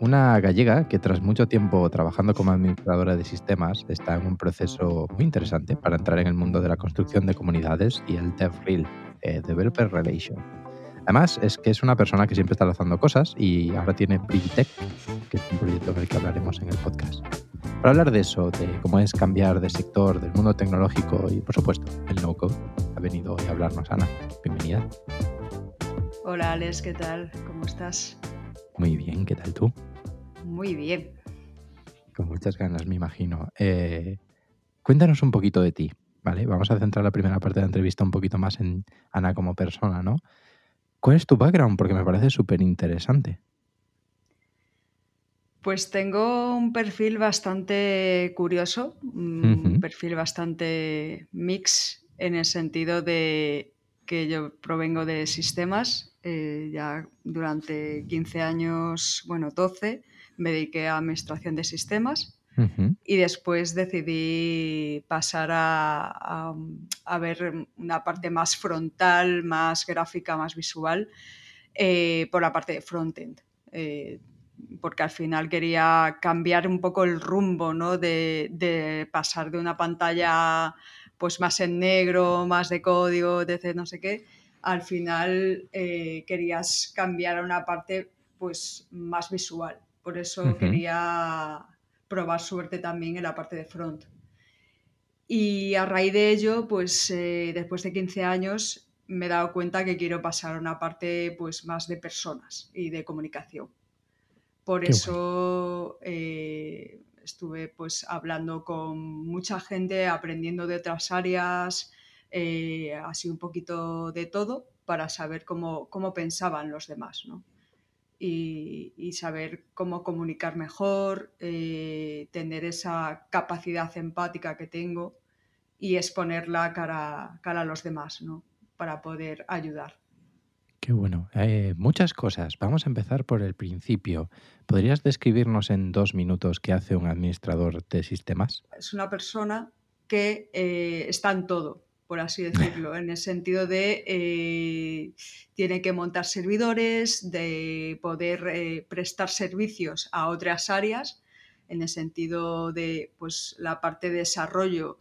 una gallega que tras mucho tiempo trabajando como administradora de sistemas está en un proceso muy interesante para entrar en el mundo de la construcción de comunidades y el DevRel, eh, Developer Relation. Además, es que es una persona que siempre está lanzando cosas y ahora tiene Privitech, que es un proyecto del que hablaremos en el podcast. Para hablar de eso, de cómo es cambiar de sector, del mundo tecnológico y, por supuesto, el no-code, ha venido hoy a hablarnos Ana. Bienvenida. Hola, Alex, ¿qué tal? ¿Cómo estás? Muy bien, ¿qué tal tú? Muy bien. Con muchas ganas, me imagino. Eh, cuéntanos un poquito de ti, ¿vale? Vamos a centrar la primera parte de la entrevista un poquito más en Ana como persona, ¿no? ¿Cuál es tu background? Porque me parece súper interesante. Pues tengo un perfil bastante curioso, un perfil bastante mix en el sentido de que yo provengo de sistemas, eh, ya durante 15 años, bueno, 12, me dediqué a administración de sistemas y después decidí pasar a, ver una parte más frontal, más gráfica, más visual eh, por la parte de frontend. Eh, porque al final quería cambiar un poco el rumbo, ¿no? De, pasar de una pantalla pues más en negro, más de código, etc. no sé qué. Al final eh, querías cambiar a una parte pues más visual. Por eso quería probar suerte también en la parte de front. Y a raíz de ello, pues eh, después de 15 años me he dado cuenta que quiero pasar a una parte pues más de personas y de comunicación. Por eso eh, estuve pues hablando con mucha gente, aprendiendo de otras áreas, eh, así un poquito de todo, para saber cómo, cómo pensaban los demás. ¿no? Y, saber cómo comunicar mejor, eh, tener esa capacidad empática que tengo y exponerla cara, cara a los demás, ¿no? Para poder ayudar. Qué bueno. Eh, muchas cosas. Vamos a empezar por el principio. ¿Podrías describirnos en dos minutos qué hace un administrador de sistemas? Es una persona que eh, está en todo por así decirlo, en el sentido de eh, tiene que montar servidores, de poder eh, prestar servicios a otras áreas, en el sentido de pues, la parte de desarrollo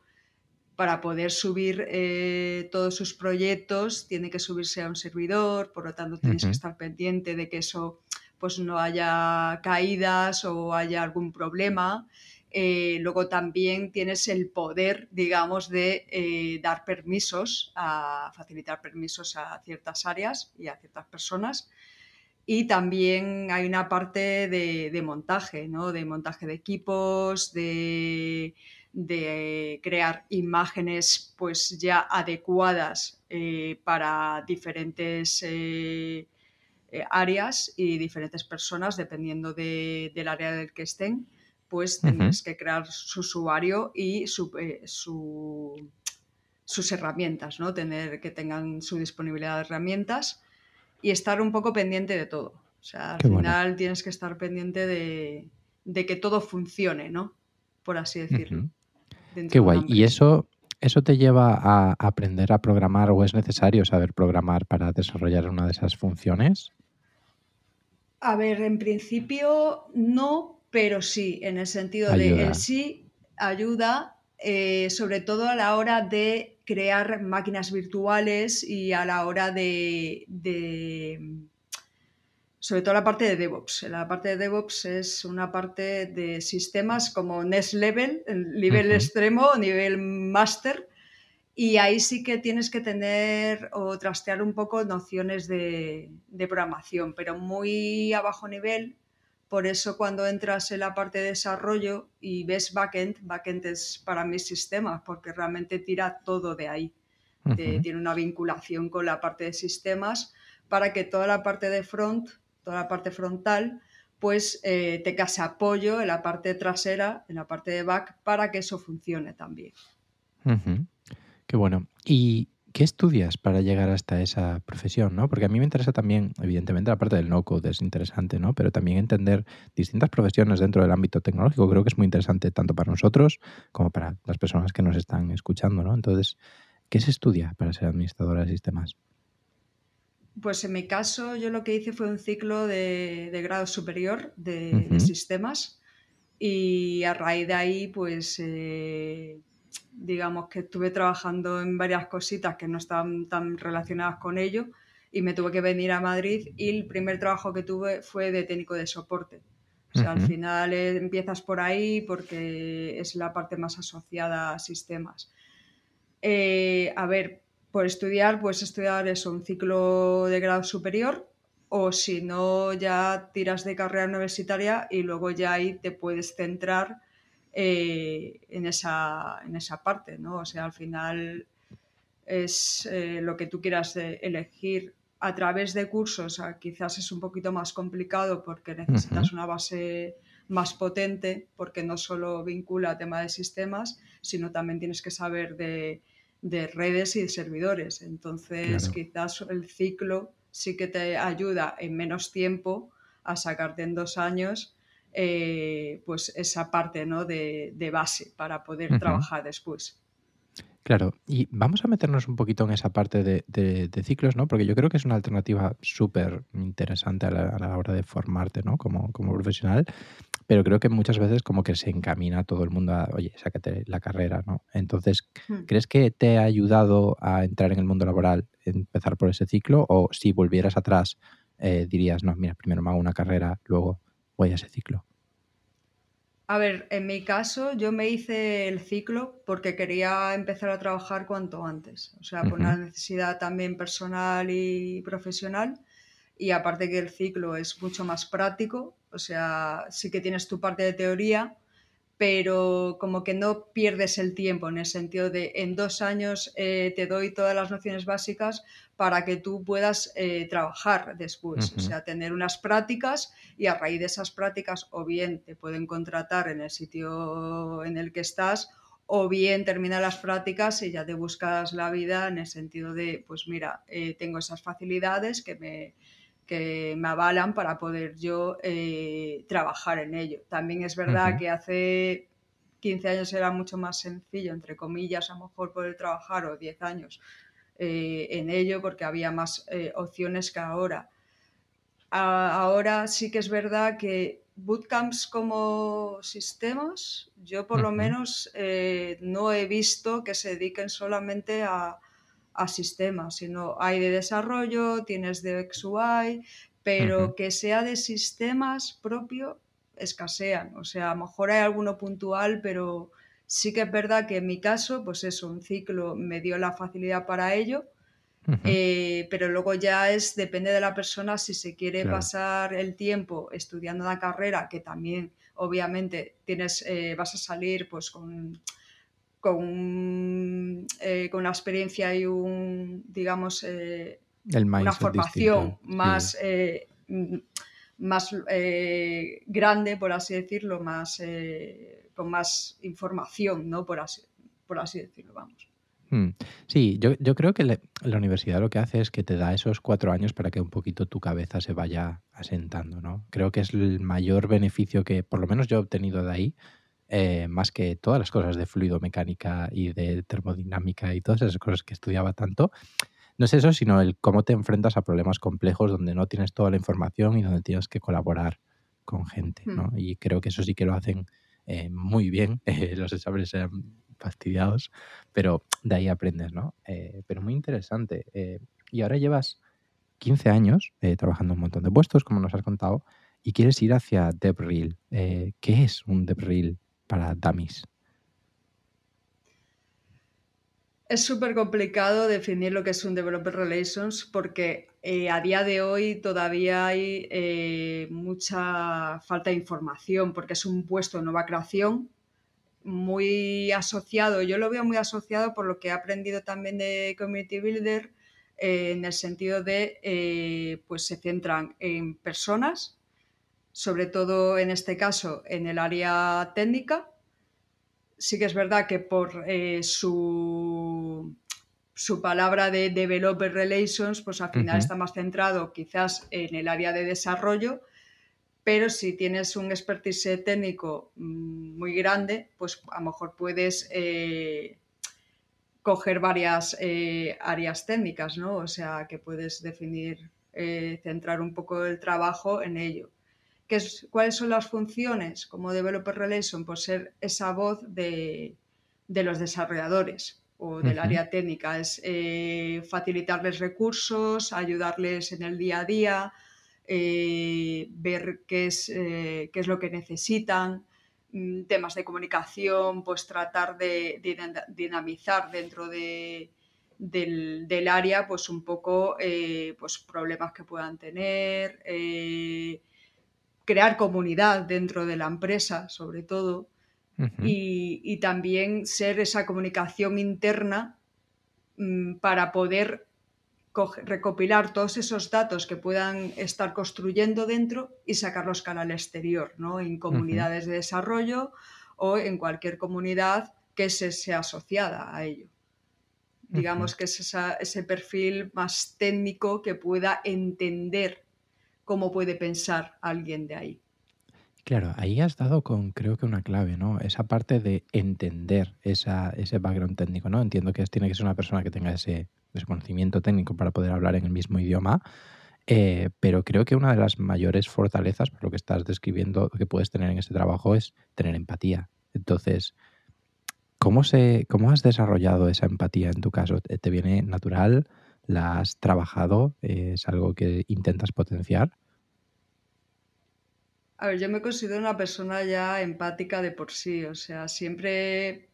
para poder subir eh, todos sus proyectos, tiene que subirse a un servidor, por lo tanto tienes que estar pendiente de que eso pues no haya caídas o haya algún problema. Eh, luego también tienes el poder, digamos, de eh, dar permisos, a facilitar permisos a ciertas áreas y a ciertas personas. Y también hay una parte de, montaje, ¿no? De montaje de equipos, de, crear imágenes pues ya adecuadas eh, para diferentes áreas y diferentes personas, dependiendo del área del que estén pues tienes que crear su usuario y eh, sus herramientas, ¿no? Tener que tengan su disponibilidad de herramientas y estar un poco pendiente de todo. O sea, al final tienes que estar pendiente de, que todo funcione, ¿no? Por así decirlo. Qué guay. ¿Y eso, eso te lleva a aprender a programar o es necesario saber programar para desarrollar una de esas funciones? A ver, en principio no, pero sí, en el sentido de el sí ayuda, eh, sobre todo a la hora de crear máquinas virtuales y a la hora de, sobre todo la parte de DevOps. La parte de DevOps es una parte de sistemas como Next Level, nivel extremo, nivel master, y ahí sí que tienes que tener o trastear un poco nociones de, de programación, pero muy a bajo nivel Por eso cuando entras en la parte de desarrollo y ves backend, backend es para mí sistemas, porque realmente tira todo de ahí. tiene una vinculación con la parte de sistemas para que toda la parte de front, toda la parte frontal, pues eh, tengas apoyo en la parte trasera, en la parte de back, para que eso funcione también. Qué bueno. ¿Y qué estudias para llegar hasta esa profesión? ¿no? Porque a mí me interesa también, evidentemente, la parte del no-code es interesante, ¿no? Pero también entender distintas profesiones dentro del ámbito tecnológico creo que es muy interesante tanto para nosotros como para las personas que nos están escuchando, ¿no? Entonces, ¿qué se estudia para ser administradora de sistemas? Pues en mi caso, yo lo que hice fue un ciclo de, grado superior de, sistemas y a raíz de ahí, pues eh, digamos que estuve trabajando en varias cositas que no estaban tan relacionadas con ello y me tuve que venir a Madrid y el primer trabajo que tuve fue de técnico de soporte. O sea, al final eh, empiezas por ahí porque es la parte más asociada a sistemas. Eh, a ver, por estudiar, puedes estudiar eso, un ciclo de grado superior o si no, ya tiras de carrera universitaria y luego ya ahí te puedes centrar eh, en, esa, en esa parte, ¿no? O sea, al final es eh, lo que tú quieras elegir a través de cursos, quizás es un poquito más complicado porque necesitas una base más potente, porque no solo vincula tema de sistemas, sino también tienes que saber de, redes y de servidores. Entonces, quizás el ciclo sí que te ayuda en menos tiempo a sacarte en dos años eh, pues esa parte ¿no? de, base para poder trabajar después. Claro, y vamos a meternos un poquito en esa parte de, ciclos, ¿no? Porque yo creo que es una alternativa súper interesante a la, hora de formarte, ¿no? Como, como profesional, pero creo que muchas veces como que se encamina todo el mundo a, oye, sácate la carrera, ¿no? Entonces. ¿crees que te ha ayudado a entrar en el mundo laboral, empezar por ese ciclo? O si volvieras atrás, eh, dirías, no, mira, primero me hago una carrera, luego voy a ese ciclo? A ver, en mi caso yo me hice el ciclo porque quería empezar a trabajar cuanto antes, o sea, por una necesidad también personal y profesional. Y aparte que el ciclo es mucho más práctico, o sea, sí que tienes tu parte de teoría, pero como que no pierdes el tiempo en el sentido de en dos años eh, te doy todas las nociones básicas para que tú puedas eh, trabajar después, o sea, tener unas prácticas y a raíz de esas prácticas o bien te pueden contratar en el sitio en el que estás o bien terminar las prácticas y ya te buscas la vida en el sentido de, pues mira, eh, tengo esas facilidades que me, que me avalan para poder yo eh, trabajar en ello. También es verdad que hace 15 años era mucho más sencillo, entre comillas, a lo mejor poder trabajar o 10 años eh, en ello porque había más eh, opciones que ahora. ahora sí que es verdad que bootcamps como sistemas, yo por lo menos no he visto que se dediquen solamente a, a sistemas, sino hay de desarrollo, tienes de XUI, pero que sea de sistemas propio escasean. O sea, a lo mejor hay alguno puntual, pero sí que es verdad que en mi caso, pues eso, un ciclo me dio la facilidad para ello. Eh, pero luego ya es, depende de la persona si se quiere pasar el tiempo estudiando una carrera, que también obviamente tienes, eh, vas a salir pues con con, eh, con una experiencia y un, digamos, eh, una formación más, eh, más grande, por así decirlo, más, con más información, ¿no? Por así, por así decirlo, vamos. Hmm. Sí, yo, yo creo que la universidad lo que hace es que te da esos cuatro años para que un poquito tu cabeza se vaya asentando, ¿no? Creo que es el mayor beneficio que por lo menos yo he obtenido de ahí, eh, más que todas las cosas de fluido mecánica y de termodinámica y todas esas cosas que estudiaba tanto. No es eso, sino el cómo te enfrentas a problemas complejos donde no tienes toda la información y donde tienes que colaborar con gente. ¿no? Hmm. Y creo que eso sí que lo hacen eh, muy bien. Eh, los exámenes sean fastidiados, pero de ahí aprendes, ¿no? pero muy interesante. y ahora llevas 15 años trabajando un montón de puestos, como nos has contado, y quieres ir hacia DevRel. ¿Qué es un DevRel para dummies? Es súper complicado definir lo que es un Developer Relations porque eh, a día de hoy todavía hay eh, mucha falta de información porque es un puesto de nueva creación muy asociado, yo lo veo muy asociado por lo que he aprendido también de Community Builder, eh, en el sentido de, pues se centran en personas, sobre todo en este caso en el área técnica. Sí que es verdad que por su su palabra de Developer Relations, pues al final está más centrado quizás en el área de desarrollo, pero si tienes un expertise técnico mm, muy grande, pues a lo mejor puedes eh, coger varias eh, áreas técnicas, ¿no? O sea, que puedes definir, eh, centrar un poco el trabajo en ello. ¿Qué es, ¿Cuáles son las funciones como Developer Relations? Pues ser esa voz de, de los desarrolladores o del área técnica, es eh, facilitarles recursos, ayudarles en el día a día, eh, ver qué es, eh, qué es lo que necesitan, mm, temas de comunicación, pues tratar de, dinamizar dentro de, del, área pues un poco pues problemas que puedan tener, crear comunidad dentro de la empresa sobre todo y, también ser esa comunicación interna mm, para poder recopilar todos esos datos que puedan estar construyendo dentro y sacarlos al exterior, ¿no? en comunidades de desarrollo o en cualquier comunidad que se sea asociada a ello. Digamos que es ese perfil más técnico que pueda entender cómo puede pensar alguien de ahí. Claro, ahí has dado con creo que una clave, ¿no? Esa parte de entender esa, ese background técnico, ¿no? Entiendo que tiene que ser una persona que tenga ese, conocimiento técnico para poder hablar en el mismo idioma, eh, pero creo que una de las mayores fortalezas, por lo que estás describiendo, que puedes tener en ese trabajo es tener empatía. Entonces, ¿cómo, se, cómo has desarrollado esa empatía en tu caso? ¿Te viene natural? ¿La has trabajado? ¿Es algo que intentas potenciar? A ver, yo me considero una persona ya empática de por sí, o sea, siempre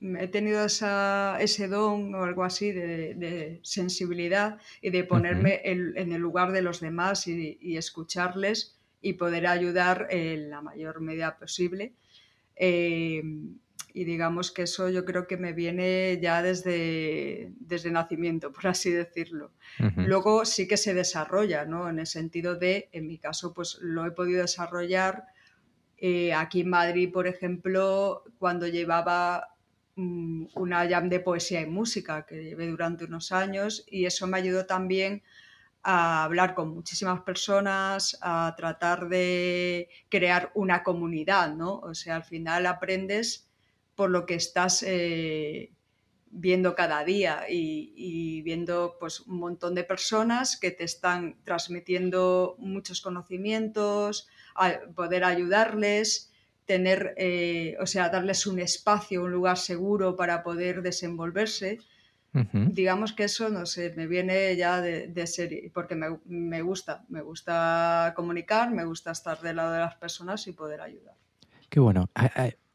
he tenido ese don o algo así de, sensibilidad y de ponerme en, el lugar de los demás y, escucharles y poder ayudar en la mayor medida posible. Eh, y digamos que eso yo creo que me viene ya desde, desde nacimiento, por así decirlo. Luego sí que se desarrolla, ¿no? En el sentido de, en mi caso, pues lo he podido desarrollar eh, aquí en Madrid, por ejemplo, cuando llevaba mm, una jam de poesía y música que llevé durante unos años y eso me ayudó también a hablar con muchísimas personas, a tratar de crear una comunidad, ¿no? O sea, al final aprendes por lo que estás eh, viendo cada día y, viendo pues, un montón de personas que te están transmitiendo muchos conocimientos, poder ayudarles, tener, eh, o sea, darles un espacio, un lugar seguro para poder desenvolverse. Digamos que eso, no sé, me viene ya de, de serie, porque me, me, gusta, me gusta comunicar, me gusta estar del lado de las personas y poder ayudar. Qué bueno.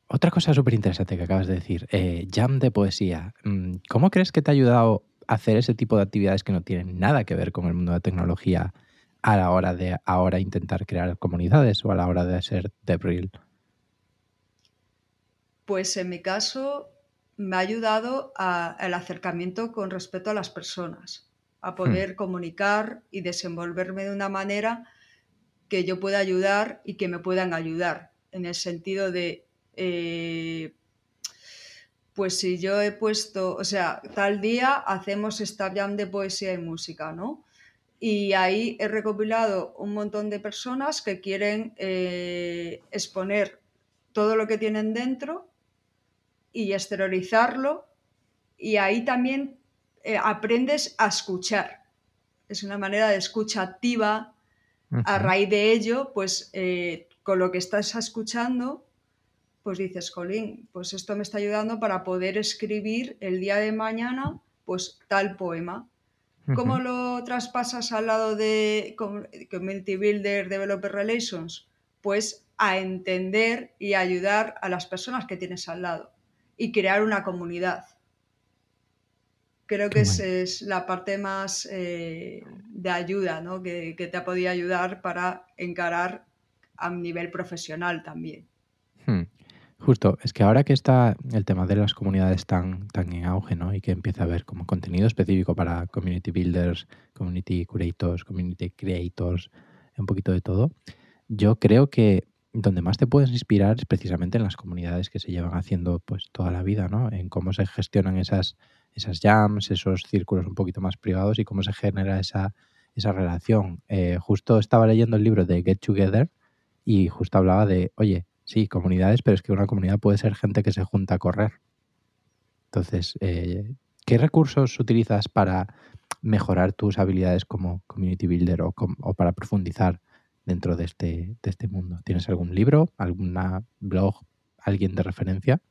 Otra cosa súper interesante que acabas de decir, eh, jam de poesía. Mm, ¿Cómo crees que te ha ayudado a hacer ese tipo de actividades que no tienen nada que ver con el mundo de la tecnología a la hora de ahora intentar crear comunidades o a la hora de ser DevRel? Pues en mi caso me ha ayudado al acercamiento con respecto a las personas, a hmm. poder comunicar y desenvolverme de una manera que yo pueda ayudar y que me puedan ayudar, en el sentido de eh, pues si yo he puesto, o sea, tal día hacemos esta jam de poesía y música, ¿no? Y ahí he recopilado un montón de personas que quieren eh, exponer todo lo que tienen dentro y exteriorizarlo. Y ahí también eh, aprendes a escuchar. Es una manera de escucha activa. A raíz de ello, pues con lo que estás escuchando, pues dices, Colín, pues esto me está ayudando para poder escribir el día de mañana, pues tal poema. ¿Cómo lo traspasas al lado de Community Builder, Developer Relations? Pues a entender y ayudar a las personas que tienes al lado y crear una comunidad. creo que es, la parte más eh, de ayuda, ¿no? Que, te ha podido ayudar para encarar a nivel profesional también. Justo, es que ahora que está el tema de las comunidades tan, tan en auge, ¿no? Y que empieza a haber como contenido específico para community builders, community curators, community creators, un poquito de todo, yo creo que donde más te puedes inspirar es precisamente en las comunidades que se llevan haciendo pues toda la vida, ¿no? En cómo se gestionan esas, esas jams, esos círculos un poquito más privados y cómo se genera esa, esa relación. Eh, justo estaba leyendo el libro de Get Together y justo hablaba de, oye, sí, comunidades, pero es que una comunidad puede ser gente que se junta a correr. Entonces, eh, ¿qué recursos utilizas para mejorar tus habilidades como community builder o, o para profundizar dentro de este, de este mundo? ¿Tienes algún libro, alguna blog, alguien de referencia?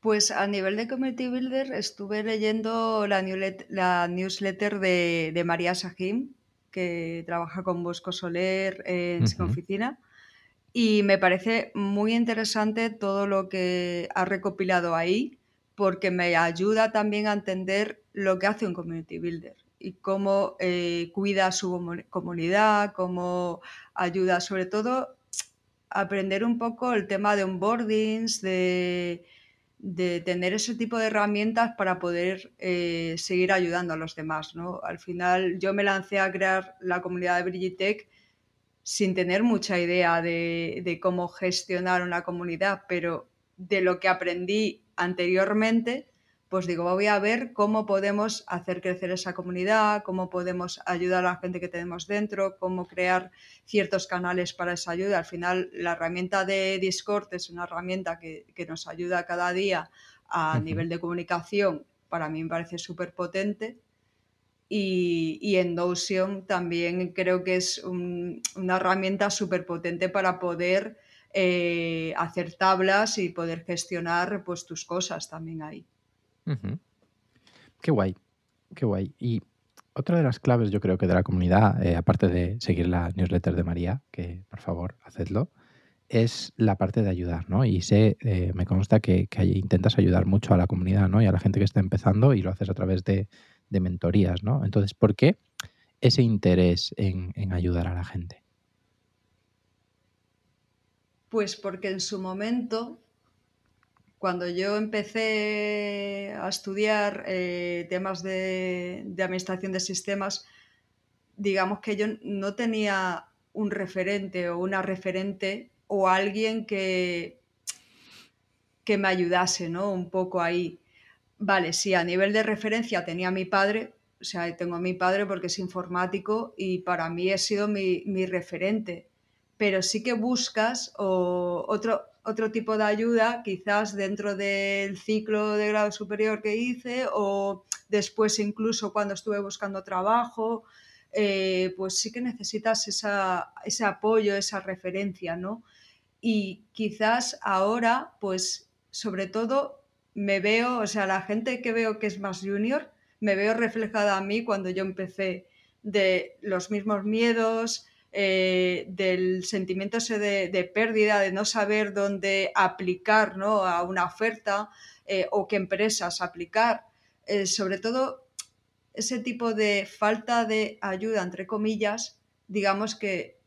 Pues a nivel de community builder estuve leyendo la, newsletter, de, María Sahim, que trabaja con Bosco Soler en su oficina. Y me parece muy interesante todo lo que ha recopilado ahí, porque me ayuda también a entender lo que hace un community builder y cómo eh, cuida su comunidad, cómo ayuda sobre todo a aprender un poco el tema de onboardings, de de tener ese tipo de herramientas para poder eh, seguir ayudando a los demás. ¿no? Al final yo me lancé a crear la comunidad de Brigitech sin tener mucha idea de, de cómo gestionar una comunidad, pero de lo que aprendí anteriormente, pues digo, voy a ver cómo podemos hacer crecer esa comunidad, cómo podemos ayudar a la gente que tenemos dentro, cómo crear ciertos canales para esa ayuda. Al final, la herramienta de Discord es una herramienta que, nos ayuda cada día a nivel de comunicación. Para mí me parece súper potente. Y, y, en Notion también creo que es una herramienta súper potente para poder eh, hacer tablas y poder gestionar pues, tus cosas también ahí. Qué guay, qué guay. Y otra de las claves, yo creo que de la comunidad, eh, aparte de seguir la newsletter de María, que por favor, hacedlo, es la parte de ayudar, ¿no? Y sé, eh, me consta que, intentas ayudar mucho a la comunidad, ¿no? Y a la gente que está empezando y lo haces a través de, mentorías, ¿no? Entonces, ¿por qué ese interés en, ayudar a la gente? Pues porque en su momento cuando yo empecé a estudiar eh, temas de, administración de sistemas, digamos que yo no tenía un referente o una referente o alguien que, que me ayudase, ¿no? Un poco ahí. Vale, sí, a nivel de referencia tenía mi padre, o sea, tengo a mi padre porque es informático y para mí ha sido mi, mi referente, pero sí que buscas o otro, otro tipo de ayuda, quizás dentro del ciclo de grado superior que hice o después incluso cuando estuve buscando trabajo, eh, pues sí que necesitas ese apoyo, esa referencia, ¿no? Y quizás ahora, pues sobre todo me veo, o sea, la gente que veo que es más junior, me veo reflejada a mí cuando yo empecé de los mismos miedos, eh, del sentimiento de, pérdida, de no saber dónde aplicar ¿no? a una oferta eh, o qué empresas aplicar. Eh, sobre todo ese tipo de falta de ayuda, entre comillas, digamos que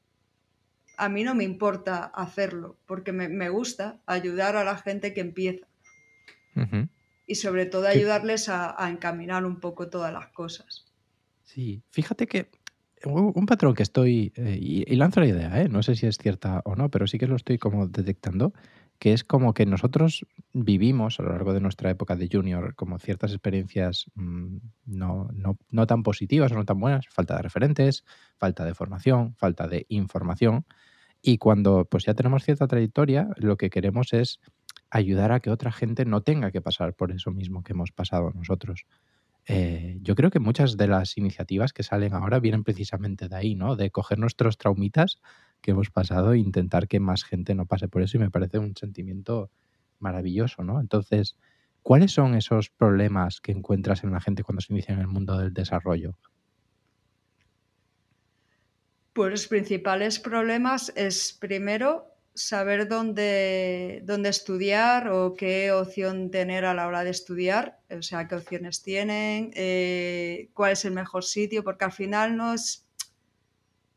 a mí no me importa hacerlo, porque me, gusta ayudar a la gente que empieza. Y sobre todo ayudarles a encaminar un poco todas las cosas. Sí, fíjate que un patrón que estoy, eh, y, lanzo la idea, ¿eh? no sé si es cierta o no, pero sí que lo estoy como detectando, que es como que nosotros vivimos a lo largo de nuestra época de junior como ciertas experiencias mm, no, no, no, tan positivas o no tan buenas, falta de referentes, falta de formación, falta de información, y cuando pues ya tenemos cierta trayectoria, lo que queremos es ayudar a que otra gente no tenga que pasar por eso mismo que hemos pasado nosotros. Eh, yo creo que muchas de las iniciativas que salen ahora vienen precisamente de ahí, ¿no? De coger nuestros traumitas que hemos pasado e intentar que más gente no pase por eso y me parece un sentimiento maravilloso, ¿no? Entonces, ¿cuáles son esos problemas que encuentras en la gente cuando se inicia en el mundo del desarrollo? Pues los principales problemas es primero saber dónde, dónde estudiar o qué opción tener a la hora de estudiar, o sea, qué opciones tienen, eh, cuál es el mejor sitio, porque al final no es,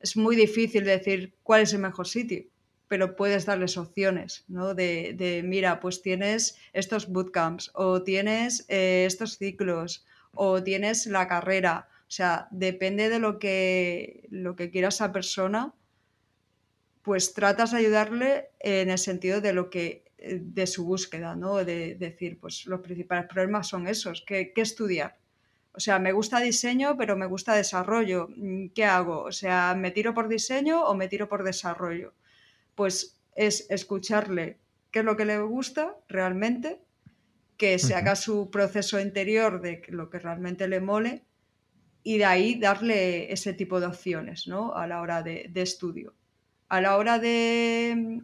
es muy difícil decir cuál es el mejor sitio, pero puedes darles opciones, ¿no? De, mira, pues tienes estos bootcamps o tienes eh, estos ciclos o tienes la carrera, o sea, depende de lo que, lo que quiera esa persona pues tratas de ayudarle en el sentido de lo que eh, de su búsqueda, ¿no? De, decir, pues los principales problemas son esos, ¿qué, estudiar? O sea, me gusta diseño, pero me gusta desarrollo. Mm, ¿Qué hago? O sea, ¿me tiro por diseño o me tiro por desarrollo? Pues es escucharle qué es lo que le gusta realmente, que se haga su proceso interior de lo que realmente le mole y de ahí darle ese tipo de opciones ¿no? a la hora de estudio a la hora de,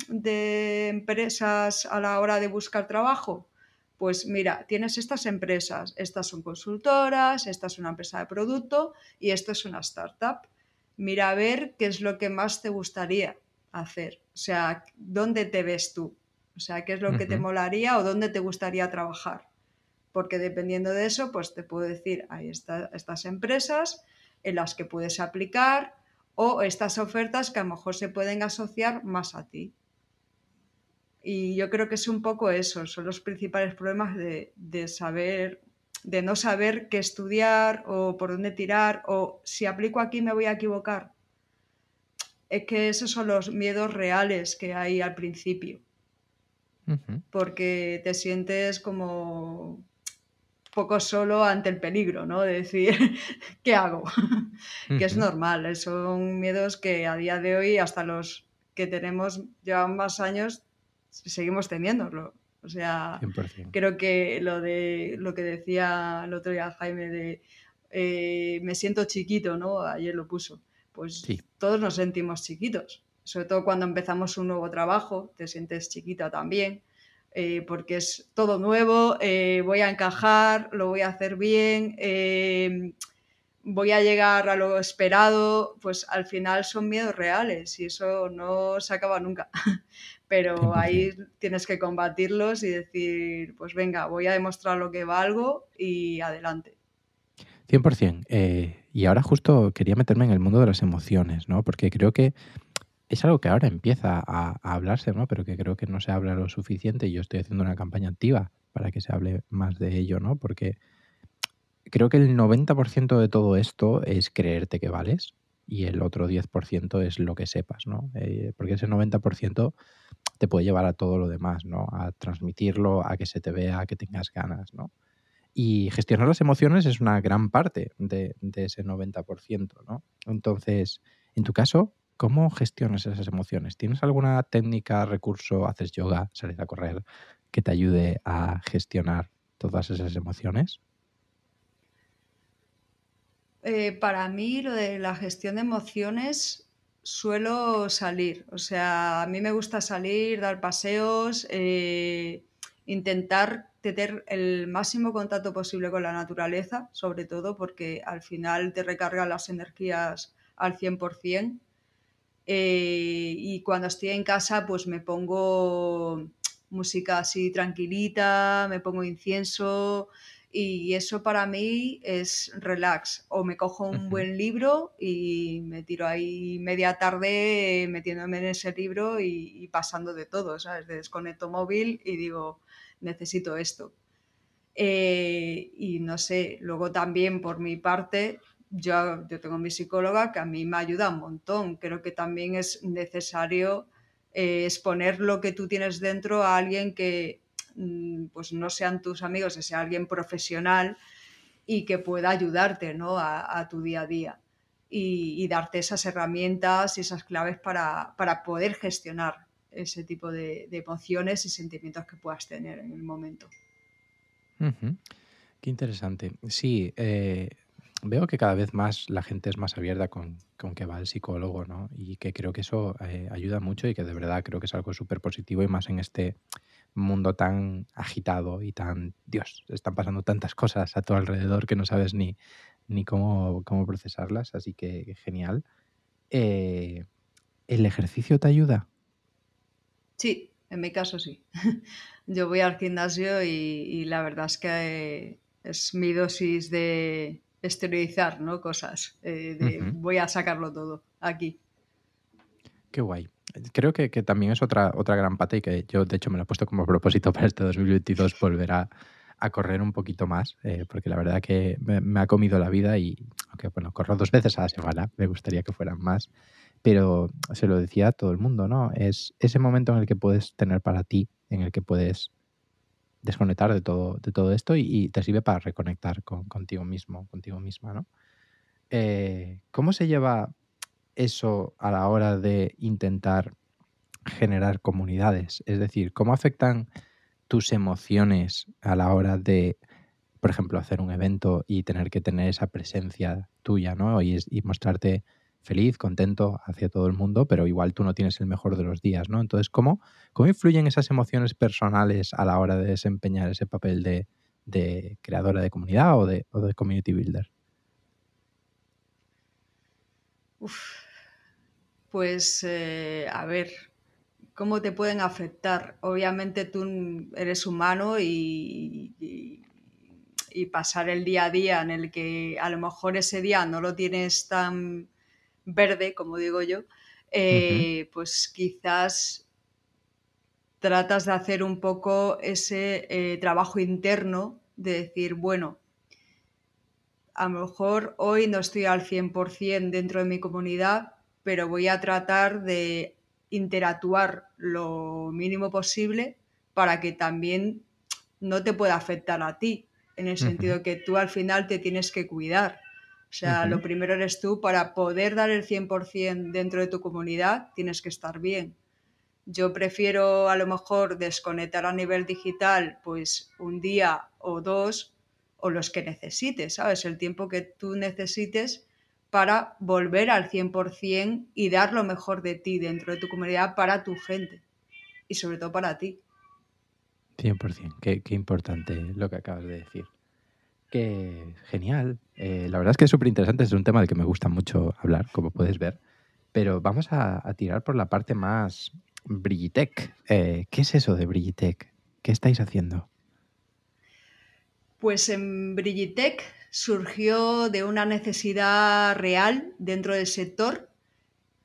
empresas, a la hora de buscar trabajo, pues mira, tienes estas empresas, estas son consultoras, esta es una empresa de producto y esto es una startup. Mira a ver qué es lo que más te gustaría hacer, o sea, dónde te ves tú, o sea, qué es lo que te molaría o dónde te gustaría trabajar. Porque dependiendo de eso, pues te puedo decir, hay estas empresas en las que puedes aplicar, o estas ofertas que a lo mejor se pueden asociar más a ti. Y yo creo que es un poco eso, son los principales problemas de, saber, de no saber qué estudiar o por dónde tirar o si aplico aquí me voy a equivocar. Es que esos son los miedos reales que hay al principio. Porque te sientes como poco solo ante el peligro, ¿no? De decir, ¿qué hago? que es normal, ¿eh? son miedos que a día de hoy, hasta los que tenemos, llevan más años, seguimos teniéndolo. O sea, creo que lo de lo que decía el otro día Jaime de eh, me siento chiquito, ¿no? Ayer lo puso. Pues todos nos sentimos chiquitos. Sobre todo cuando empezamos un nuevo trabajo, te sientes chiquita también. Eh, porque es todo nuevo, eh, voy a encajar, lo voy a hacer bien, eh, voy a llegar a lo esperado, pues al final son miedos reales y eso no se acaba nunca. Pero ahí tienes que combatirlos y decir, pues venga, voy a demostrar lo que valgo y adelante. 100%. y ahora justo quería meterme en el mundo de las emociones, ¿no? Porque creo que es algo que ahora empieza a, hablarse, ¿no? Pero que creo que no se habla lo suficiente y yo estoy haciendo una campaña activa para que se hable más de ello, ¿no? Porque creo que el 90% de todo esto es creerte que vales y el otro 10% es lo que sepas, ¿no? Eh, porque ese 90% te puede llevar a todo lo demás, ¿no? A transmitirlo, a que se te vea, a que tengas ganas, ¿no? Y gestionar las emociones es una gran parte de, de ese 90%, ¿no? Entonces, en tu caso, ¿Cómo gestionas esas emociones? ¿Tienes alguna técnica, recurso, haces yoga, sales a correr, que te ayude a gestionar todas esas emociones? Eh, para mí lo de la gestión de emociones suelo salir. O sea, a mí me gusta salir, dar paseos, eh, intentar tener el máximo contacto posible con la naturaleza, sobre todo porque al final te recarga las energías al 100%. Eh, y cuando estoy en casa, pues me pongo música así tranquilita, me pongo incienso y eso para mí es relax. O me cojo un buen libro y me tiro ahí media tarde metiéndome en ese libro y, pasando de todo, ¿sabes? Desconecto móvil y digo, necesito esto. Eh, y no sé, luego también por mi parte, yo, yo tengo mi psicóloga que a mí me ayuda un montón. Creo que también es necesario eh, exponer lo que tú tienes dentro a alguien que mm, pues no sean tus amigos, sea alguien profesional y que pueda ayudarte ¿no? a, tu día a día y, darte esas herramientas y esas claves para, poder gestionar ese tipo de, emociones y sentimientos que puedas tener en el momento. Qué interesante. Sí, eh, veo que cada vez más la gente es más abierta con, que va al psicólogo, ¿no? Y que creo que eso eh, ayuda mucho y que de verdad creo que es algo súper positivo y más en este mundo tan agitado y tan, Dios, están pasando tantas cosas a tu alrededor que no sabes ni, ni cómo, cómo procesarlas, así que genial. Eh, ¿El ejercicio te ayuda? Sí, en mi caso sí. Yo voy al gimnasio y, la verdad es que es mi dosis de esterilizar, ¿no? Cosas. Eh, voy a sacarlo todo aquí. Qué guay. Creo que, también es otra, otra gran pata y que yo, de hecho, me lo he puesto como propósito para este 2022 volver a, correr un poquito más, eh, porque la verdad que me, ha comido la vida y, aunque bueno, corro dos veces a la semana, me gustaría que fueran más, pero se lo decía a todo el mundo, ¿no? Es ese momento en el que puedes tener para ti, en el que puedes desconectar de todo, de todo esto y, te sirve para reconectar con, contigo mismo, contigo misma, ¿no? Eh, ¿Cómo se lleva eso a la hora de intentar generar comunidades? Es decir, ¿cómo afectan tus emociones a la hora de, por ejemplo, hacer un evento y tener que tener esa presencia tuya, ¿no? Y, y mostrarte feliz, contento hacia todo el mundo, pero igual tú no tienes el mejor de los días, ¿no? Entonces, ¿cómo, cómo influyen esas emociones personales a la hora de desempeñar ese papel de, creadora de comunidad o de, de community builder? Pues, eh, a ver, ¿cómo te pueden afectar? Obviamente tú eres humano y, y, pasar el día a día en el que a lo mejor ese día no lo tienes tan verde, como digo yo, eh, pues quizás tratas de hacer un poco ese eh, trabajo interno de decir, bueno, a lo mejor hoy no estoy al 100% dentro de mi comunidad, pero voy a tratar de interactuar lo mínimo posible para que también no te pueda afectar a ti, en el sentido que tú al final te tienes que cuidar. O sea, lo primero eres tú, para poder dar el 100% dentro de tu comunidad, tienes que estar bien. Yo prefiero a lo mejor desconectar a nivel digital pues un día o dos o los que necesites, ¿sabes? El tiempo que tú necesites para volver al 100% y dar lo mejor de ti dentro de tu comunidad para tu gente y sobre todo para ti. 100%, qué, qué importante lo que acabas de decir. Qué genial. Eh, la verdad es que es súper interesante, es un tema del que me gusta mucho hablar, como puedes ver. Pero vamos a, tirar por la parte más Brillitech. Eh, ¿Qué es eso de Brillitech? ¿Qué estáis haciendo? Pues en Brillitech surgió de una necesidad real dentro del sector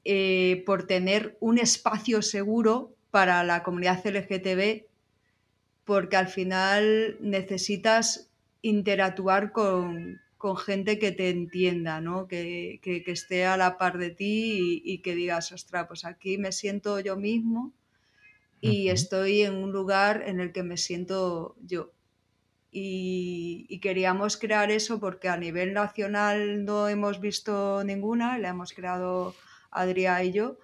eh, por tener un espacio seguro para la comunidad LGTB, porque al final necesitas interactuar con, gente que te entienda, ¿no? que, esté a la par de ti y, que digas, ostras, pues aquí me siento yo mismo y estoy en un lugar en el que me siento yo. Y, queríamos crear eso porque a nivel nacional no hemos visto ninguna, la hemos creado Adrià y yo.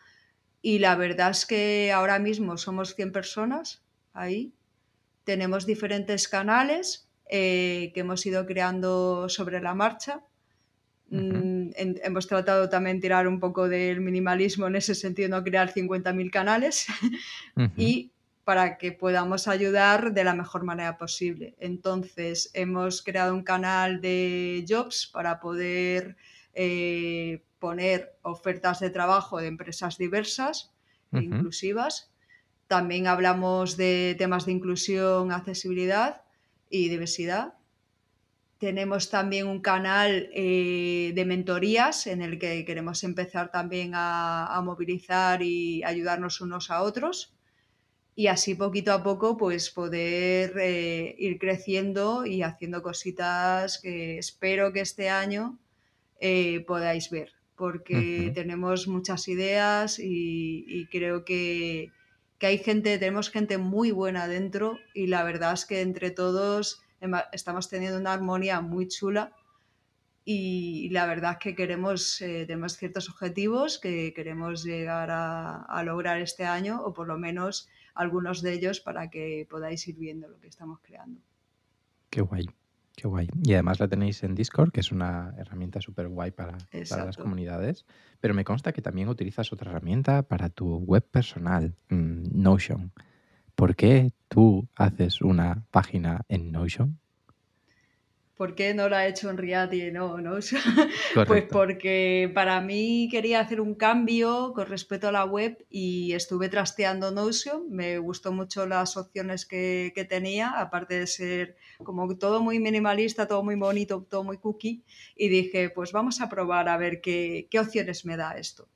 Y la verdad es que ahora mismo somos 100 personas ahí. Tenemos diferentes canales eh, que hemos ido creando sobre la marcha. Mm, hemos tratado también de tirar un poco del minimalismo en ese sentido, no crear 50.000 canales y para que podamos ayudar de la mejor manera posible. Entonces, hemos creado un canal de jobs para poder eh, poner ofertas de trabajo de empresas diversas e inclusivas. También hablamos de temas de inclusión, accesibilidad y diversidad. Tenemos también un canal eh, de mentorías en el que queremos empezar también a, movilizar y ayudarnos unos a otros y así poquito a poco pues poder eh, ir creciendo y haciendo cositas que espero que este año eh, podáis ver porque tenemos muchas ideas y creo que, que hay gente, tenemos gente muy buena dentro y la verdad es que entre todos estamos teniendo una armonía muy chula y la verdad es que queremos, eh, tenemos ciertos objetivos que queremos llegar a, lograr este año o por lo menos algunos de ellos para que podáis ir viendo lo que estamos creando. Qué guay. Qué guay. Y además la tenéis en Discord, que es una herramienta súper guay para, las comunidades. Pero me consta que también utilizas otra herramienta para tu web personal, mm, Notion. ¿Por qué tú haces una página en Notion? ¿Por qué no la he hecho en React y no, no? pues porque para mí quería hacer un cambio con respecto a la web y estuve trasteando Notion. Me gustó mucho las opciones que, tenía, aparte de ser como todo muy minimalista, todo muy bonito, todo muy cookie. Y dije, pues vamos a probar a ver qué, qué opciones me da esto.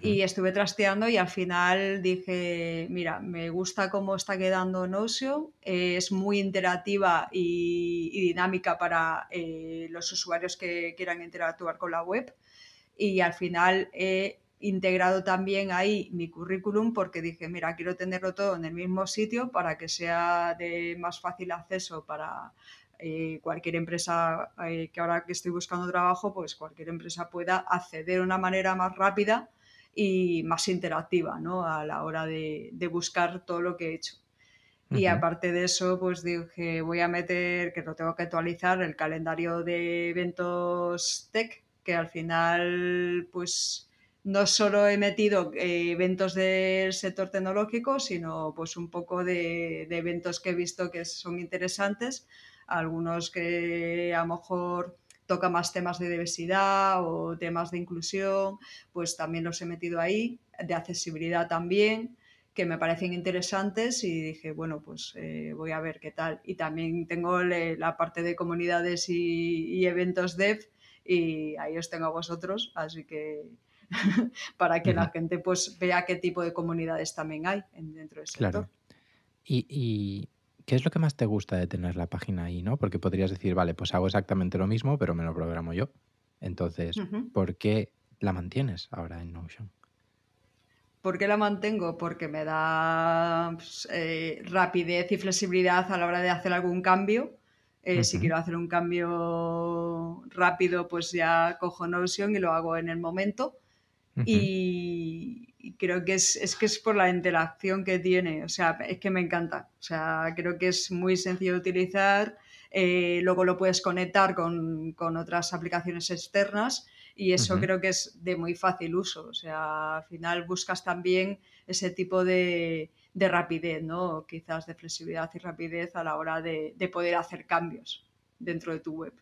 Y estuve trasteando y al final dije, mira, me gusta cómo está quedando Notion, es muy interactiva y, dinámica para eh, los usuarios que quieran interactuar con la web. Y al final he integrado también ahí mi currículum porque dije, mira, quiero tenerlo todo en el mismo sitio para que sea de más fácil acceso para eh, cualquier empresa eh, que ahora que estoy buscando trabajo, pues cualquier empresa pueda acceder de una manera más rápida y más interactiva ¿no? a la hora de, buscar todo lo que he hecho. Y aparte de eso, pues dije, voy a meter, que lo tengo que actualizar, el calendario de eventos tech, que al final, pues no solo he metido eh, eventos del sector tecnológico, sino pues un poco de, de, eventos que he visto que son interesantes, algunos que a lo mejor toca más temas de diversidad o temas de inclusión, pues también los he metido ahí, de accesibilidad también, que me parecen interesantes y dije, bueno, pues eh, voy a ver qué tal. Y también tengo la parte de comunidades y, eventos dev y ahí os tengo a vosotros, así que para que la gente pues vea qué tipo de comunidades también hay dentro del sector. Claro. y, ¿Qué es lo que más te gusta de tener la página ahí, no? Porque podrías decir, vale, pues hago exactamente lo mismo, pero me lo programo yo. Entonces, ¿por qué la mantienes ahora en Notion? ¿Por qué la mantengo? Porque me da pues, eh, rapidez y flexibilidad a la hora de hacer algún cambio. Eh, si quiero hacer un cambio rápido, pues ya cojo Notion y lo hago en el momento. Y, creo que es, que es por la interacción que tiene, o sea, es que me encanta, o sea, creo que es muy sencillo de utilizar, eh, luego lo puedes conectar con, otras aplicaciones externas y eso creo que es de muy fácil uso, o sea, al final buscas también ese tipo de, rapidez, ¿no? Quizás de flexibilidad y rapidez a la hora de, poder hacer cambios dentro de tu web.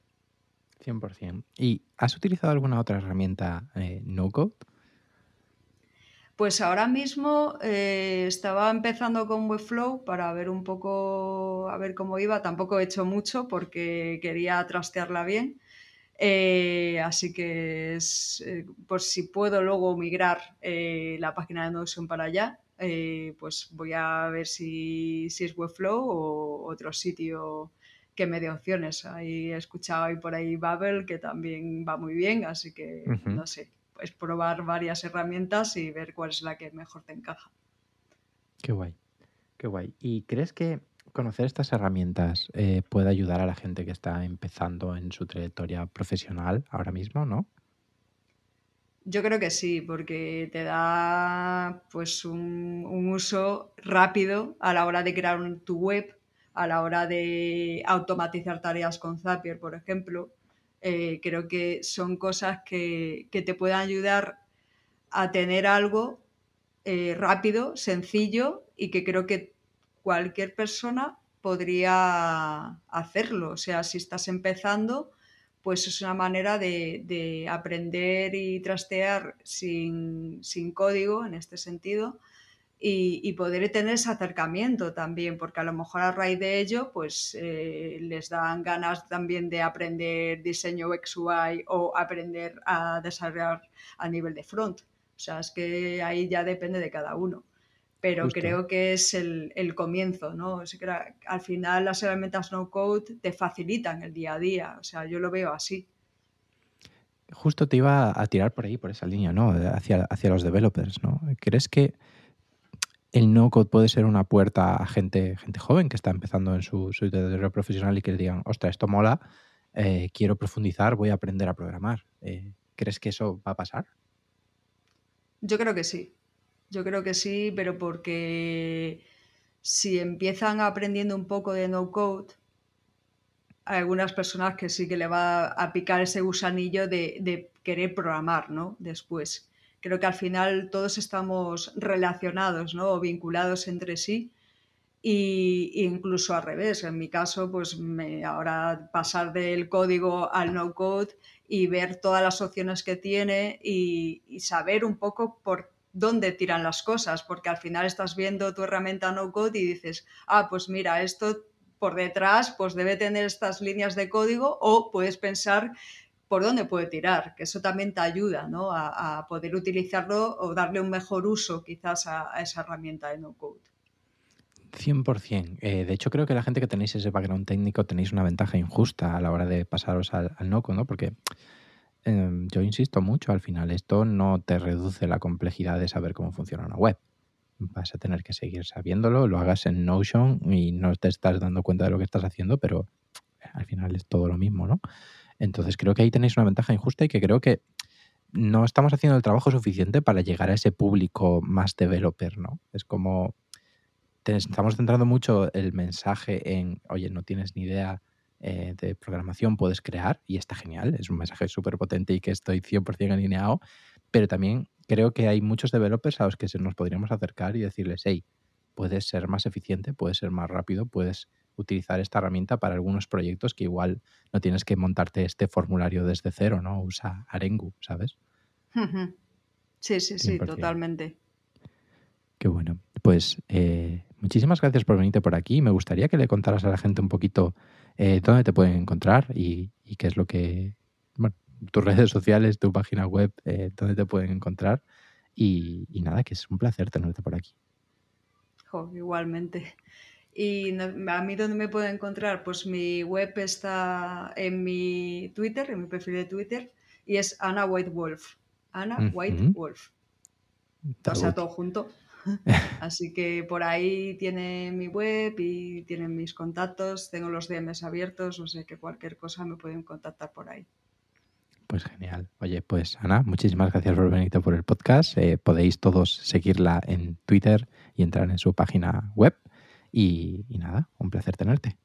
100%. ¿Y has utilizado alguna otra herramienta eh, no-code? Pues ahora mismo eh, estaba empezando con Webflow para ver un poco, a ver cómo iba. Tampoco he hecho mucho porque quería trastearla bien. Eh, así que es, eh, por si puedo luego migrar la página de Notion para allá, pues voy a ver si, es Webflow o otro sitio que me dé opciones. Ahí he escuchado ahí por ahí Babel, que también va muy bien, así que no sé, es probar varias herramientas y ver cuál es la que mejor te encaja. Qué guay, qué guay. ¿Y crees que conocer estas herramientas eh, puede ayudar a la gente que está empezando en su trayectoria profesional ahora mismo, no? Yo creo que sí, porque te da pues un, uso rápido a la hora de crear tu web, a la hora de automatizar tareas con Zapier, por ejemplo, eh, creo que son cosas que, te puedan ayudar a tener algo eh, rápido, sencillo y que creo que cualquier persona podría hacerlo. O sea, si estás empezando, pues es una manera de, aprender y trastear sin, sin, código en este sentido y, poder tener ese acercamiento también, porque a lo mejor a raíz de ello, pues eh, les dan ganas también de aprender diseño XUI o aprender a desarrollar a nivel de front. O sea, es que ahí ya depende de cada uno. Pero creo que es el, el comienzo, ¿no? O sea, al final las herramientas no code te facilitan el día a día. O sea, yo lo veo así. Justo te iba a tirar por ahí, por esa línea, ¿no? Hacia, hacia los developers, ¿no? ¿Crees que el no-code puede ser una puerta a gente, gente joven que está empezando en su, su profesional y que le digan, ostras, esto mola, eh, quiero profundizar, voy a aprender a programar. Eh, ¿Crees que eso va a pasar? Yo creo que sí. Yo creo que sí, pero porque si empiezan aprendiendo un poco de no-code, hay algunas personas que sí que le va a picar ese gusanillo de, de querer programar, ¿no? Después creo que al final todos estamos relacionados ¿no? o vinculados entre sí y, incluso al revés. En mi caso, pues me, ahora pasar del código al no code y ver todas las opciones que tiene y, saber un poco por dónde tiran las cosas, porque al final estás viendo tu herramienta no code y dices, ah, pues mira, esto por detrás pues debe tener estas líneas de código o puedes pensar por dónde puede tirar, que eso también te ayuda ¿no? a, poder utilizarlo o darle un mejor uso quizás a, a esa herramienta de no code. 100%. Eh, de hecho, creo que la gente que tenéis ese background técnico tenéis una ventaja injusta a la hora de pasaros al, al NOCO, ¿no? Porque em, yo insisto mucho, al final esto no te reduce la complejidad de saber cómo funciona una web. Vas a tener que seguir sabiéndolo, lo hagas en Notion y no te estás dando cuenta de lo que estás haciendo, pero al final es todo lo mismo, ¿no? Entonces creo que ahí tenéis una ventaja injusta y que creo que no estamos haciendo el trabajo suficiente para llegar a ese público más developer, ¿no? Es como estamos centrando mucho el mensaje en, oye, no tienes ni idea eh, de programación, puedes crear, y está genial, es un mensaje súper potente y que estoy 100% alineado, pero también creo que hay muchos developers a los que se nos podríamos acercar y decirles, hey, puedes ser más eficiente, puedes ser más rápido, puedes utilizar esta herramienta para algunos proyectos que igual no tienes que montarte este formulario desde cero, ¿no? Usa Arengu, ¿sabes? Sí, sí, sí, totalmente. Qué bueno. Pues eh, muchísimas gracias por venirte por aquí. Me gustaría que le contaras a la gente un poquito eh, dónde te pueden encontrar y, qué es lo que, bueno, tus redes sociales, tu página web, eh, dónde te pueden encontrar. Y, nada, que es un placer tenerte por aquí. igualmente. Y a mí dónde me pueden encontrar, pues mi web está en mi Twitter, en mi perfil de Twitter, y es Ana White Wolf. Ana White Wolf. O sea, todo junto. Así que por ahí tiene mi web y tienen mis contactos, tengo los DMs abiertos, o sea que cualquier cosa me pueden contactar por ahí. Pues genial. Oye, pues Ana, muchísimas gracias por venir por el podcast. Eh, podéis todos seguirla en Twitter y entrar en su página web. Y, y nada, un placer tenerte.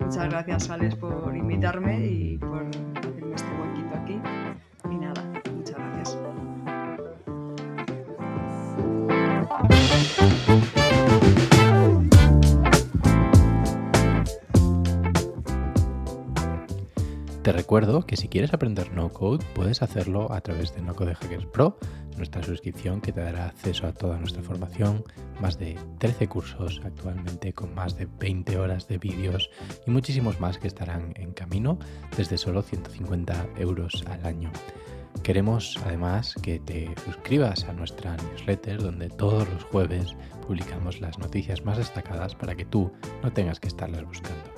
Muchas gracias, Alex, por invitarme y por hacerme este huequito aquí. Y nada, muchas gracias. Te recuerdo que si quieres aprender no code puedes hacerlo a través de No Code Hackers Pro, nuestra suscripción que te dará acceso a toda nuestra formación, más de 13 cursos actualmente con más de 20 horas de vídeos y muchísimos más que estarán en camino desde solo 150 euros al año. Queremos además que te suscribas a nuestra newsletter donde todos los jueves publicamos las noticias más destacadas para que tú no tengas que estarlas buscando.